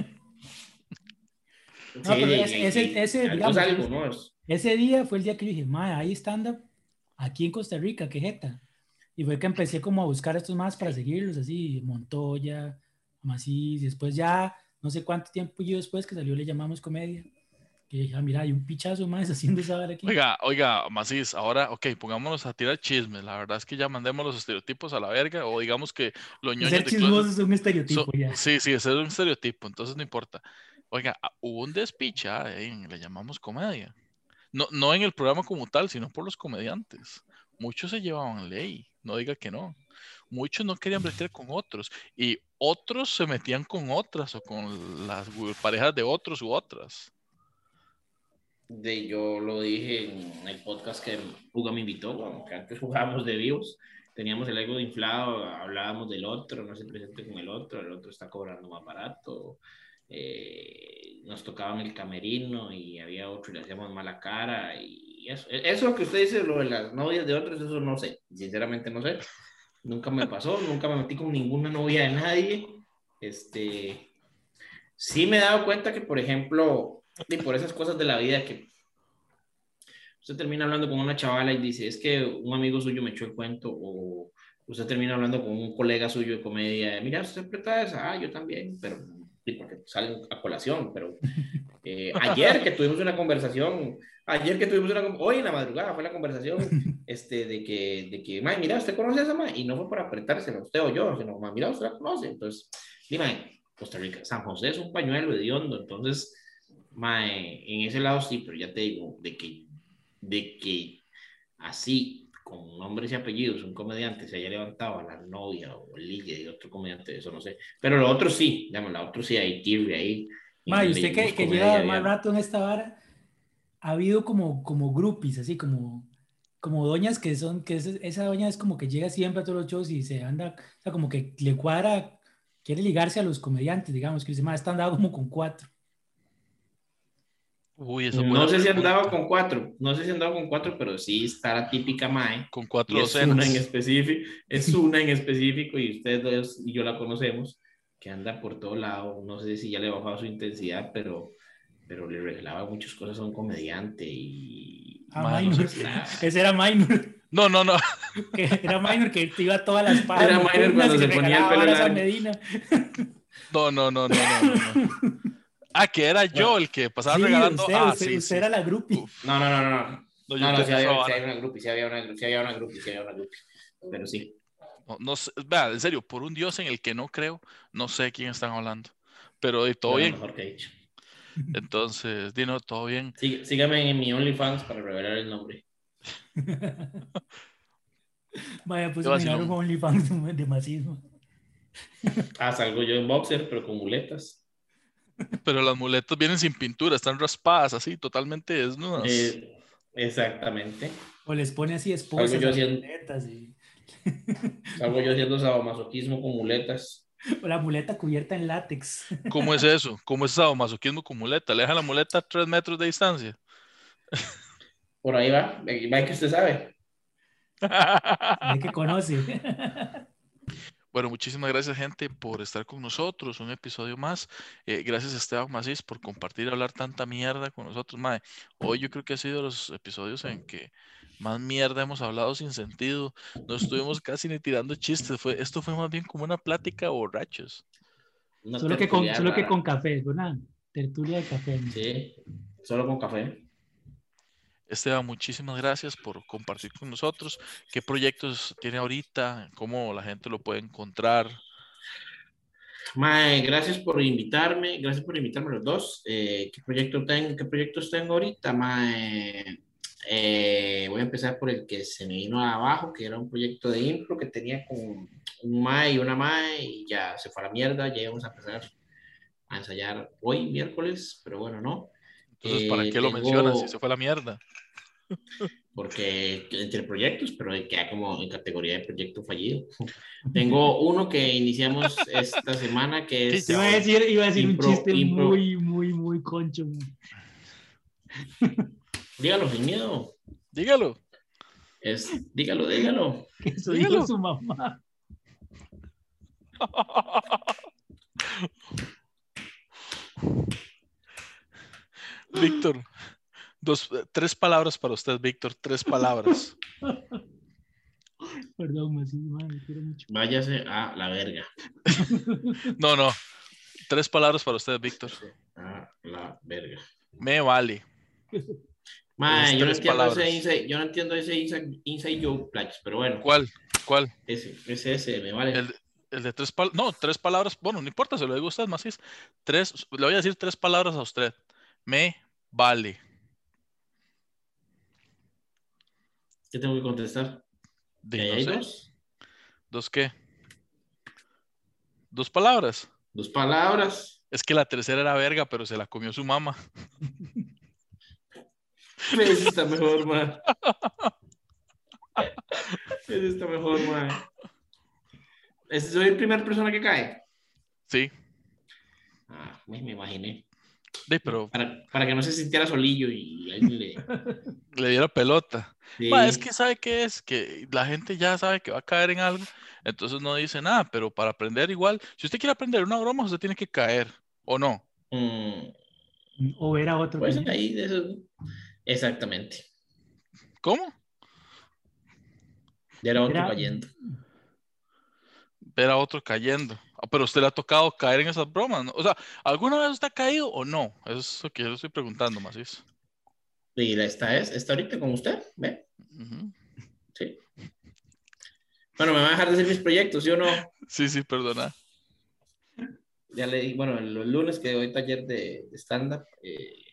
pero ese, ese, digamos, ese día fue el día que yo dije, madre, hay stand-up aquí en Costa Rica, qué jeta. Y fue que empecé como a buscar estos más para seguirlos, así, Montoya, Macís, y después ya, no sé cuánto tiempo yo después que salió le llamamos comedia. Que dije, ah, mira, hay un pichazo más haciendo saber aquí.
Oiga, oiga, Macís, ahora, ok, pongámonos a tirar chismes. La verdad es que ya mandemos los estereotipos a la verga, o digamos que los ñoños.
Ser chismoso es un estereotipo ya.
Sí, sí, ese es un estereotipo, entonces no importa. Oiga, ah, hubo un despicha, le llamamos comedia. No, no en el programa como tal, sino por los comediantes. Muchos se llevaban ley no diga que no. Muchos no querían meter con otros y otros se metían con otras o con las parejas de otros u otras.
De, yo lo dije en el podcast que Hugo me invitó, que antes jugábamos de vivos, teníamos el ego inflado, hablábamos del otro, no se presente con el otro, el otro está cobrando más barato, eh, nos tocaban el camerino y había otro y le hacíamos mala cara y eso, eso que usted dice, lo de las novias de otros, eso no sé, sinceramente no sé. Nunca me pasó, nunca me metí con ninguna novia de nadie. Este, sí me he dado cuenta que, por ejemplo, y por esas cosas de la vida que usted termina hablando con una chavala y dice, es que un amigo suyo me echó el cuento, o usted termina hablando con un colega suyo de comedia, mira, usted aprieta esa, ah, yo también, pero porque salen a colación, pero eh, ayer que tuvimos una conversación, ayer que tuvimos una, hoy en la madrugada fue la conversación este, de que, de que, mira, usted conoce a esa ma? y no fue por apretársela usted o yo, sino, mira, usted la conoce, entonces, dime, Costa Rica, San José es un pañuelo de hondo, entonces, mae, en ese lado sí, pero ya te digo, de que, de que así con nombres y apellidos, un comediante se haya levantado a la novia o el ligue de otro comediante, eso no sé. Pero lo otro sí, digamos, la otro sí hay tirre ahí.
Ma, usted que, que lleva más rato en esta vara, ha habido como, como groupies, así como, como doñas que son, que esa doña es como que llega siempre a todos los shows y se anda, o sea, como que le cuadra, quiere ligarse a los comediantes, digamos, que dice, más está andando como con cuatro
no sé si han dado con cuatro, no sé si han dado con cuatro, pero sí está la típica MAE.
Con cuatro
es una en específico, es una en específico y ustedes dos y yo la conocemos, que anda por todo lado, no sé si ya le ha bajado su intensidad, pero, pero le revelaba muchas cosas a un comediante y...
Ah, minor. <laughs> Ese era Minor.
No, no, no.
era Minor que te iba a todas las
patas. <laughs> Era Minor cuando se ponía el pelo largo.
No, no, no, no, no. no. <laughs> Ah, que era yo el que pasaba
Sí,
regalando.
usted,
ah,
usted,
sí,
usted
sí.
era la groupie.
No, no, no, no.
No,
No,
yo
no, sí había, una groupie, sí había una groupie, sí había una groupie, sí había una groupie. Pero sí.
No, no sé, vea, en serio, por un Dios en el que no creo, no sé de quién están hablando. Pero de todo bien.
mejor que he dicho.
Entonces, Dino, todo bien.
Sí, sígame en mi OnlyFans para revelar el nombre. <laughs>
Vaya, pues
no-
un OnlyFans de, de macismo.
Ah, salgo yo en boxer, pero con muletas.
Pero las muletas vienen sin pintura, están raspadas así, totalmente desnudas.
Eh, exactamente.
O les pone así esposas
yo haciendo-
muletas y-
Salgo yo haciendo sadomasoquismo con muletas.
o la muleta cubierta en látex.
¿Cómo es <laughs> eso? ¿Cómo es sadomasoquismo con muleta? Le dejan la muleta a tres metros de distancia.
Por ahí va. Va que usted sabe. <laughs>
¿De que conoce? <laughs>
Bueno, muchísimas gracias, gente, por estar con nosotros. Un episodio más. Eh, gracias, Esteban Macís, por compartir y hablar tanta mierda con nosotros. Mae, hoy yo creo que ha sido de los episodios en que más mierda hemos hablado sin sentido. No estuvimos casi ni tirando chistes. Fue, esto fue más bien como una plática de borrachos.
Una
solo, que con, solo que con café, fue una tertulia de café. ¿no?
Sí, solo con café.
Esteban, muchísimas gracias por compartir con nosotros. ¿Qué proyectos tiene ahorita? ¿Cómo la gente lo puede encontrar?
Mae, gracias por invitarme, gracias por invitarme los dos. Eh, ¿qué, proyecto tengo, ¿Qué proyectos tengo ahorita? Mae? Eh, voy a empezar por el que se me vino abajo, que era un proyecto de impro que tenía con un mae y una mae y ya se fue a la mierda, ya íbamos a empezar a ensayar hoy, miércoles, pero bueno, no,
Entonces, ¿para
Eh,
qué lo
tengo-
mencionas si se fue a la mierda?
Porque entre proyectos, pero queda como en categoría de proyecto fallido. Tengo uno que iniciamos esta semana que es...
Iba a decir, iba a decir
Impro-
un chiste
impro.
muy, muy, muy concho.
Dígalo, sin miedo.
Dígalo.
Es, dígalo, dígalo.
Que eso
Dígalo.
dijo su mamá. <laughs>
Víctor, dos, tres palabras para usted, Víctor, tres palabras. <laughs>
Perdón, me quiero mucho.
Váyase a la verga.
No, no. Tres palabras para usted, Víctor.
A la verga.
Me vale.
Mae, yo no
tres
entiendo
palabras.
ese inside, yo no entiendo ese inside, inside plachos, pero bueno,
¿Cuál? ¿Cuál?
ese, ese, ese, me vale.
El, el de tres palabras. No, tres palabras. Bueno, no importa, se lo digo a usted, Macís. Tres, le voy a decir tres palabras a usted. Me vale.
¿Qué tengo que contestar?
De,
¿Que hay dos?
¿Dos qué? ¿Dos palabras?
Dos palabras.
Es que la tercera era verga, pero se la comió su mamá. <laughs>
Ese está mejor, mae. Ese está mejor. ¿Ese soy el primer persona que cae?
Sí.
Ah, me, me imaginé.
De, pero
Para, para que no se sintiera solillo y alguien le... <laughs>
le diera pelota.
Sí.
Ma, es que sabe qué es, que la gente ya sabe que va a caer en algo, entonces no dice nada, pero para aprender igual, si usted quiere aprender una broma, usted tiene que caer, ¿o no?
Mm,
O ver a otro.
pues ahí eso... Exactamente.
¿Cómo?
Ya era otro
Era-
cayendo.
Ver a otro cayendo. Ah, pero usted le ha tocado caer en esas bromas, ¿no? O sea, ¿alguna vez usted ha caído o no? Eso es lo que yo estoy preguntando, Macís.
Y la- esta es, está ahorita con usted, ¿ve? Sí. Bueno, me va a dejar de hacer mis proyectos, ¿sí o no?
Sí, sí, perdona.
Ya le di, bueno, los lunes que doy taller de, de stand-up, eh,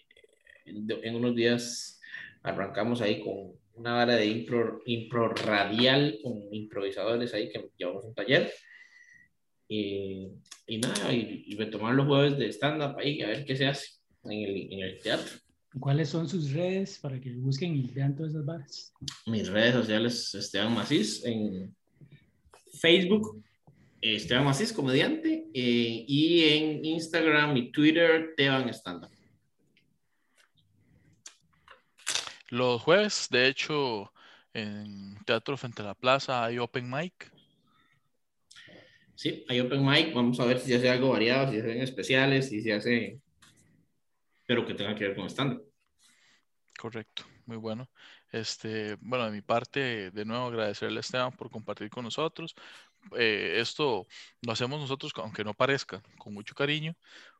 en, en unos días arrancamos ahí con una vara de impro, impro radial con improvisadores ahí que llevamos un taller. Y, y nada, y, y retomar los jueves de stand-up ahí, a ver qué se hace en el, en el teatro.
¿Cuáles son sus redes para que busquen y vean todas esas varas?
Mis redes sociales, Esteban Macís, en Facebook, Esteban Macís, comediante, eh, y en Instagram y Twitter, Teban Stand Up.
Los jueves, de hecho, en Teatro Frente a la Plaza hay open mic.
Sí, hay Open Mic, vamos a ver si se hace algo variado, si se hacen especiales, si se hace, pero que tenga que ver con stand
Correcto, muy bueno. Este, bueno, de mi parte, de nuevo agradecerle a Esteban por compartir con nosotros. Eh, esto lo hacemos nosotros, aunque no parezca, con mucho cariño,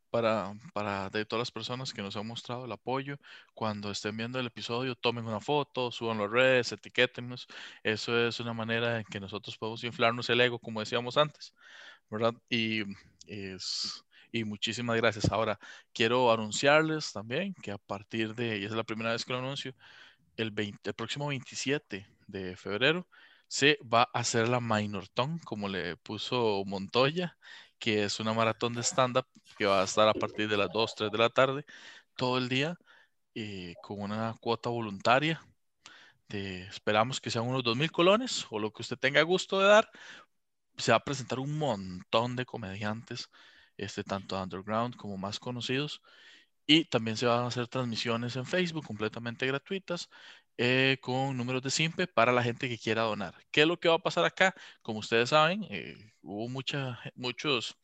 para, para de todas las personas que nos han mostrado el apoyo. Cuando estén viendo el episodio, tomen una foto, suban las redes, etiquétenos. Eso es una manera en que nosotros podemos inflarnos el ego, como decíamos antes, ¿verdad? Y, es, y muchísimas gracias. Ahora, quiero anunciarles también que a partir de, y es la primera vez que lo anuncio, el, 20, el próximo 27 de febrero se va a hacer la Minorton, como le puso Montoya, que es una maratón de stand-up que va a estar a partir de las 2, 3 de la tarde, todo el día, eh, con una cuota voluntaria. Esperamos que sean unos 2.000 colones o lo que usted tenga gusto de dar. Se va a presentar un montón de comediantes, este, tanto underground como más conocidos. Y también se van a hacer transmisiones en Facebook completamente gratuitas eh, con números de simple para la gente que quiera donar. ¿Qué es lo que va a pasar acá? Como ustedes saben, eh, hubo mucha, muchos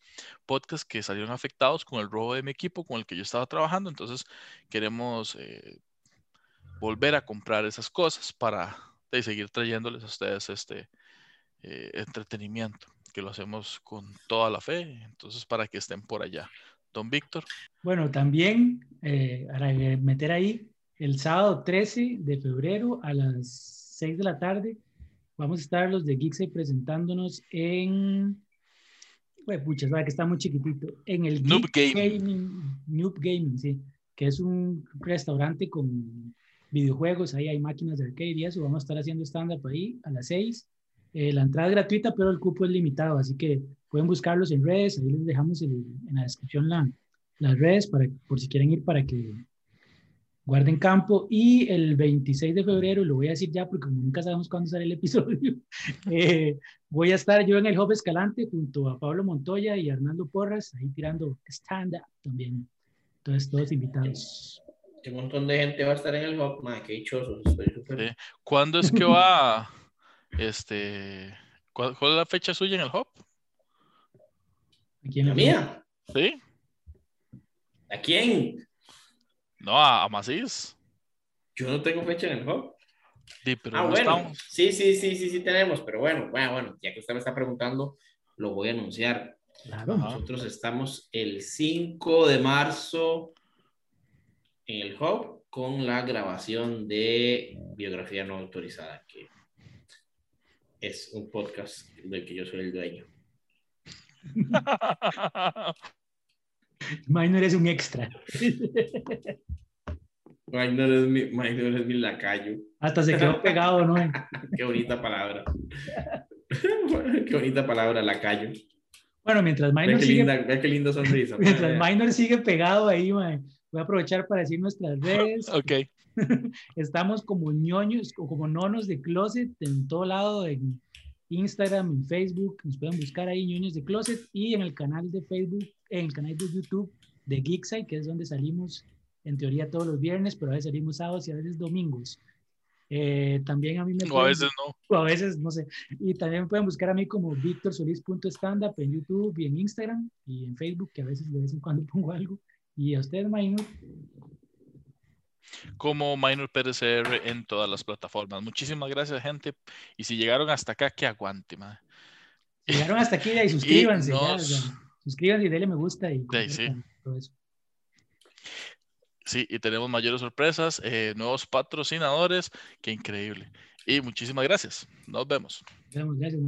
podcasts que salieron afectados con el robo de mi equipo con el que yo estaba trabajando, entonces queremos eh, volver a comprar esas cosas para seguir trayéndoles a ustedes este entretenimiento, que lo hacemos con toda la fe, entonces para que estén por allá. Don Víctor.
Bueno, también para meter ahí, el sábado 13 de febrero a las 6 de la tarde vamos a estar los de Geekside presentándonos en pues pucha, que está muy chiquitito en el
Noob Gaming.
Noob Gaming, sí, que es un restaurante con videojuegos, ahí hay máquinas de arcade y eso, vamos a estar haciendo stand-up ahí a las 6. Eh, la entrada es gratuita, pero el cupo es limitado, así que pueden buscarlos en redes, ahí les dejamos en la descripción la, las redes para, por si quieren ir para que guarden campo y el 26 de febrero, lo voy a decir ya porque nunca sabemos cuándo sale el episodio, <laughs> eh, voy a estar yo en el Hub Escalante junto a Pablo Montoya y Arnaldo Porras, ahí tirando stand-up también. Entonces, todos invitados.
Un montón de gente va a estar en el Hub, madre, qué dichoso.
¿Cuándo es que <laughs> va, este, cuál, es la fecha suya en el Hub?
¿La mía?
Sí.
¿A quién?
No, a, Macís.
Yo no tengo fecha en el hub.
Sí, pero
ah, bueno. Sí, sí, sí, sí, sí tenemos, pero bueno, bueno, bueno, ya que usted me está preguntando, lo voy a anunciar. Claro. Nosotros estamos el 5 de marzo en el hub con la grabación de biografía no autorizada, que es un podcast del que yo soy el dueño. <laughs> <laughs>
Minor es un extra.
Minor es mi, minor es mi lacayo.
Hasta se quedó pegado, ¿no? <laughs>
Qué bonita palabra. <laughs> Qué bonita palabra, lacayo.
Bueno, mientras Minor
qué sigue... Linda, qué linda sonrisa.
mientras Minor sigue pegado ahí, voy a aprovechar para decir nuestras redes.
Ok.
Estamos como ñoños o como nonos de closet en todo lado, en Instagram, en Facebook, nos pueden buscar ahí ñoños de closet y en el canal de Facebook en el canal de YouTube de Geekside, que es donde salimos en teoría todos los viernes, pero a veces salimos sábados y a veces domingos. Eh, también a mí me...
O a veces no.
O a veces, no sé. Y también me pueden buscar a mí como victorsolis.standup en YouTube y en Instagram y en Facebook, que a veces de vez en cuando <laughs> pongo algo. Y a ustedes, Minor.
Como Minor PRCR en todas las plataformas. Muchísimas gracias, gente. Y si llegaron hasta acá, que aguante, madre.
Llegaron hasta aquí <laughs> y suscríbanse. Suscríbanse y denle me gusta y
sí. todo eso. Sí, y tenemos mayores sorpresas, eh, nuevos patrocinadores, qué increíble. Y muchísimas gracias. Nos vemos.
Nos vemos, gracias.